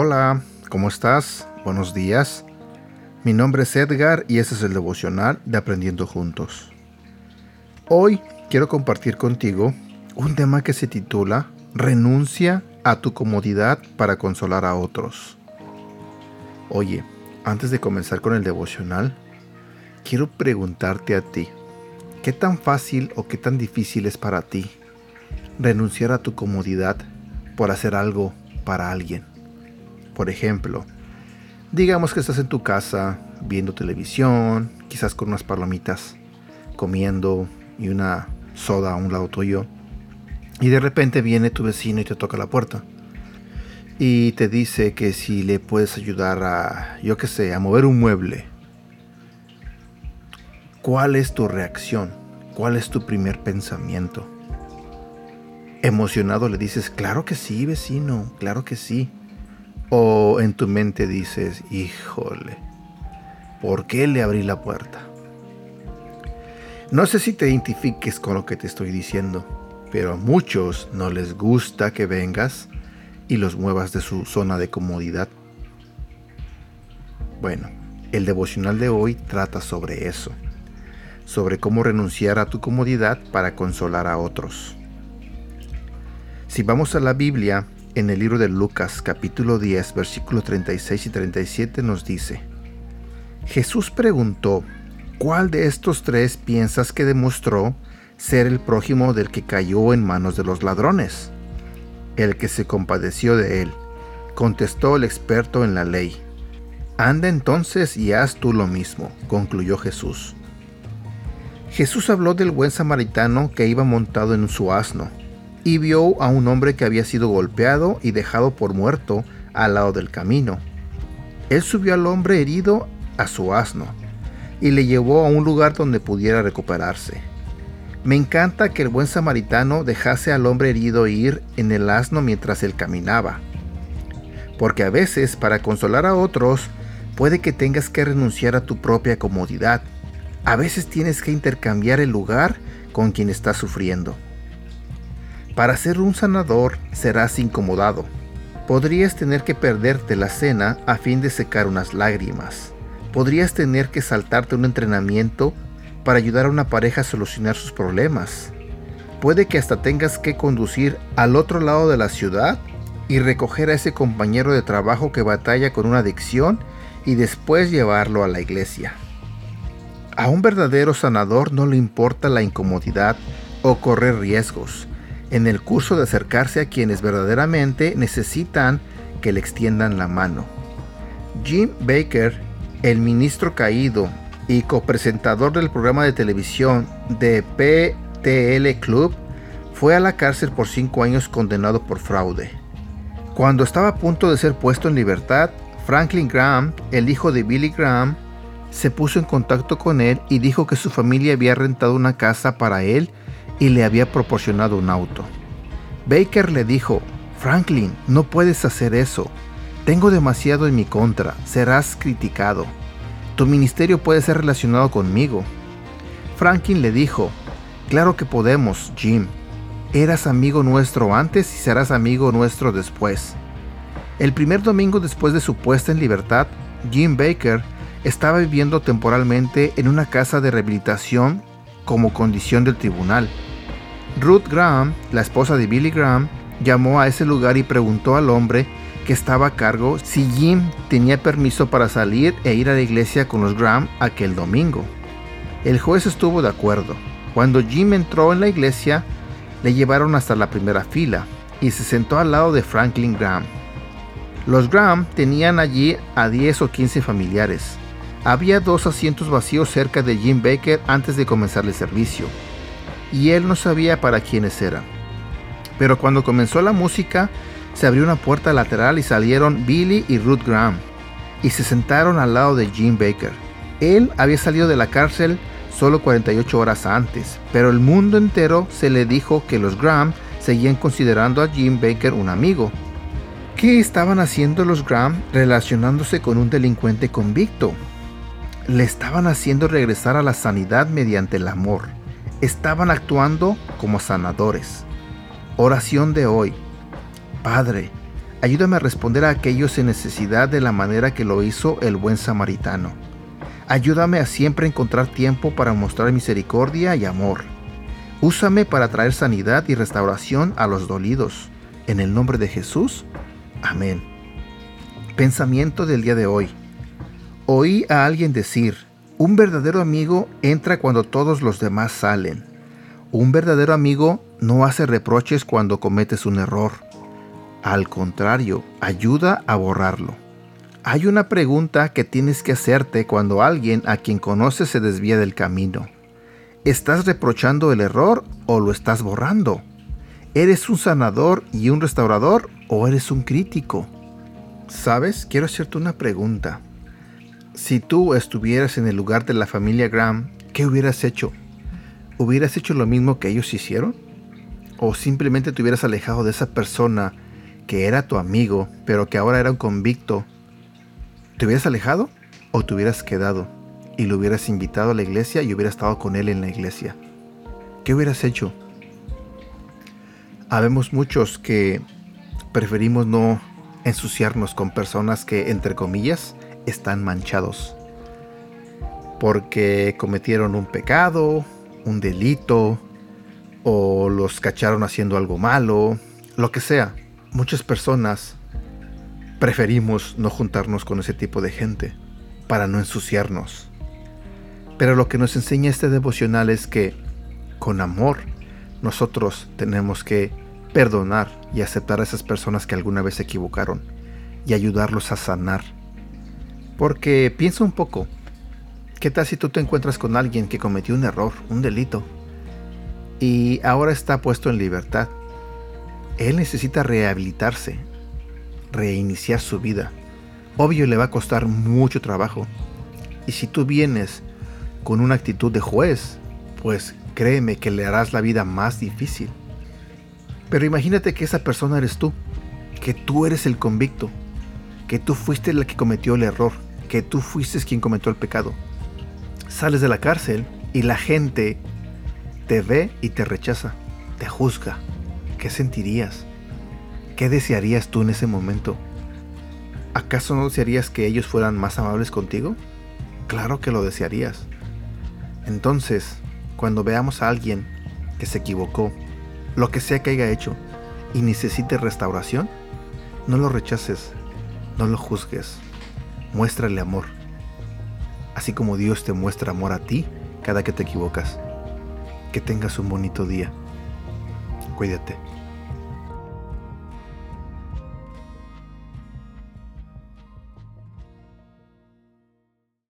Hola, ¿cómo estás? Buenos días. Mi nombre es Edgar y este es el devocional de Aprendiendo Juntos. Hoy quiero compartir contigo un tema que se titula Renuncia a tu comodidad para consolar a otros. Oye, antes de comenzar con el devocional, quiero preguntarte a ti, ¿qué tan fácil o qué tan difícil es para ti renunciar a tu comodidad por hacer algo para alguien? Por ejemplo, digamos que estás en tu casa viendo televisión, quizás con unas palomitas, comiendo y una soda a un lado tuyo, y de repente viene tu vecino y te toca la puerta y te dice que si le puedes ayudar a, yo qué sé, a mover un mueble, ¿cuál es tu reacción? ¿Cuál es tu primer pensamiento? Emocionado le dices, claro que sí, vecino, claro que sí. O en tu mente dices, híjole, ¿por qué le abrí la puerta? No sé si te identifiques con lo que te estoy diciendo, pero a muchos no les gusta que vengas y los muevas de su zona de comodidad. Bueno, el devocional de hoy trata sobre eso, sobre cómo renunciar a tu comodidad para consolar a otros. Si vamos a la Biblia, en el libro de Lucas capítulo 10 versículos 36 y 37 nos dice, Jesús preguntó, ¿cuál de estos tres piensas que demostró ser el prójimo del que cayó en manos de los ladrones? el que se compadeció de él. Contestó el experto en la ley. Anda entonces y haz tú lo mismo, concluyó Jesús. Jesús habló del buen samaritano que iba montado en su asno, y vio a un hombre que había sido golpeado y dejado por muerto al lado del camino. Él subió al hombre herido a su asno, y le llevó a un lugar donde pudiera recuperarse. Me encanta que el buen samaritano dejase al hombre herido ir en el asno mientras él caminaba. Porque a veces, para consolar a otros, puede que tengas que renunciar a tu propia comodidad. A veces tienes que intercambiar el lugar con quien está sufriendo. Para ser un sanador serás incomodado. Podrías tener que perderte la cena a fin de secar unas lágrimas. Podrías tener que saltarte un entrenamiento para ayudar a una pareja a solucionar sus problemas. Puede que hasta tengas que conducir al otro lado de la ciudad y recoger a ese compañero de trabajo que batalla con una adicción y después llevarlo a la iglesia. A un verdadero sanador no le importa la incomodidad o correr riesgos en el curso de acercarse a quienes verdaderamente necesitan que le extiendan la mano. Jim Baker, el ministro caído y copresentador del programa de televisión de PTL Club, fue a la cárcel por cinco años condenado por fraude. Cuando estaba a punto de ser puesto en libertad, Franklin Graham, el hijo de Billy Graham, se puso en contacto con él y dijo que su familia había rentado una casa para él y le había proporcionado un auto. Baker le dijo, Franklin, no puedes hacer eso. Tengo demasiado en mi contra, serás criticado. Tu ministerio puede ser relacionado conmigo. Franklin le dijo, Claro que podemos, Jim. Eras amigo nuestro antes y serás amigo nuestro después. El primer domingo después de su puesta en libertad, Jim Baker estaba viviendo temporalmente en una casa de rehabilitación como condición del tribunal. Ruth Graham, la esposa de Billy Graham, llamó a ese lugar y preguntó al hombre que estaba a cargo si Jim tenía permiso para salir e ir a la iglesia con los Graham aquel domingo. El juez estuvo de acuerdo. Cuando Jim entró en la iglesia, le llevaron hasta la primera fila y se sentó al lado de Franklin Graham. Los Graham tenían allí a 10 o 15 familiares. Había dos asientos vacíos cerca de Jim Baker antes de comenzar el servicio, y él no sabía para quiénes eran. Pero cuando comenzó la música, se abrió una puerta lateral y salieron Billy y Ruth Graham y se sentaron al lado de Jim Baker. Él había salido de la cárcel solo 48 horas antes, pero el mundo entero se le dijo que los Graham seguían considerando a Jim Baker un amigo. ¿Qué estaban haciendo los Graham relacionándose con un delincuente convicto? Le estaban haciendo regresar a la sanidad mediante el amor. Estaban actuando como sanadores. Oración de hoy. Padre, Ayúdame a responder a aquellos en necesidad de la manera que lo hizo el buen samaritano. Ayúdame a siempre encontrar tiempo para mostrar misericordia y amor. Úsame para traer sanidad y restauración a los dolidos. En el nombre de Jesús. Amén. Pensamiento del día de hoy. Oí a alguien decir, un verdadero amigo entra cuando todos los demás salen. Un verdadero amigo no hace reproches cuando cometes un error. Al contrario, ayuda a borrarlo. Hay una pregunta que tienes que hacerte cuando alguien a quien conoces se desvía del camino. ¿Estás reprochando el error o lo estás borrando? ¿Eres un sanador y un restaurador o eres un crítico? ¿Sabes? Quiero hacerte una pregunta. Si tú estuvieras en el lugar de la familia Graham, ¿qué hubieras hecho? ¿Hubieras hecho lo mismo que ellos hicieron? ¿O simplemente te hubieras alejado de esa persona que era tu amigo, pero que ahora era un convicto? ¿Te hubieras alejado o te hubieras quedado y lo hubieras invitado a la iglesia y hubieras estado con él en la iglesia? ¿Qué hubieras hecho? Habemos muchos que preferimos no ensuciarnos con personas que, entre comillas, están manchados. Porque cometieron un pecado, un delito, o los cacharon haciendo algo malo, lo que sea. Muchas personas preferimos no juntarnos con ese tipo de gente para no ensuciarnos. Pero lo que nos enseña este devocional es que con amor nosotros tenemos que perdonar y aceptar a esas personas que alguna vez se equivocaron y ayudarlos a sanar. Porque piensa un poco, ¿qué tal si tú te encuentras con alguien que cometió un error, un delito, y ahora está puesto en libertad? Él necesita rehabilitarse, reiniciar su vida. Obvio le va a costar mucho trabajo. Y si tú vienes con una actitud de juez, pues créeme que le harás la vida más difícil. Pero imagínate que esa persona eres tú, que tú eres el convicto, que tú fuiste el que cometió el error, que tú fuiste quien cometió el pecado. Sales de la cárcel y la gente te ve y te rechaza, te juzga. ¿Qué sentirías? ¿Qué desearías tú en ese momento? ¿Acaso no desearías que ellos fueran más amables contigo? Claro que lo desearías. Entonces, cuando veamos a alguien que se equivocó, lo que sea que haya hecho, y necesite restauración, no lo rechaces, no lo juzgues, muéstrale amor, así como Dios te muestra amor a ti cada que te equivocas. Que tengas un bonito día. Cuídate.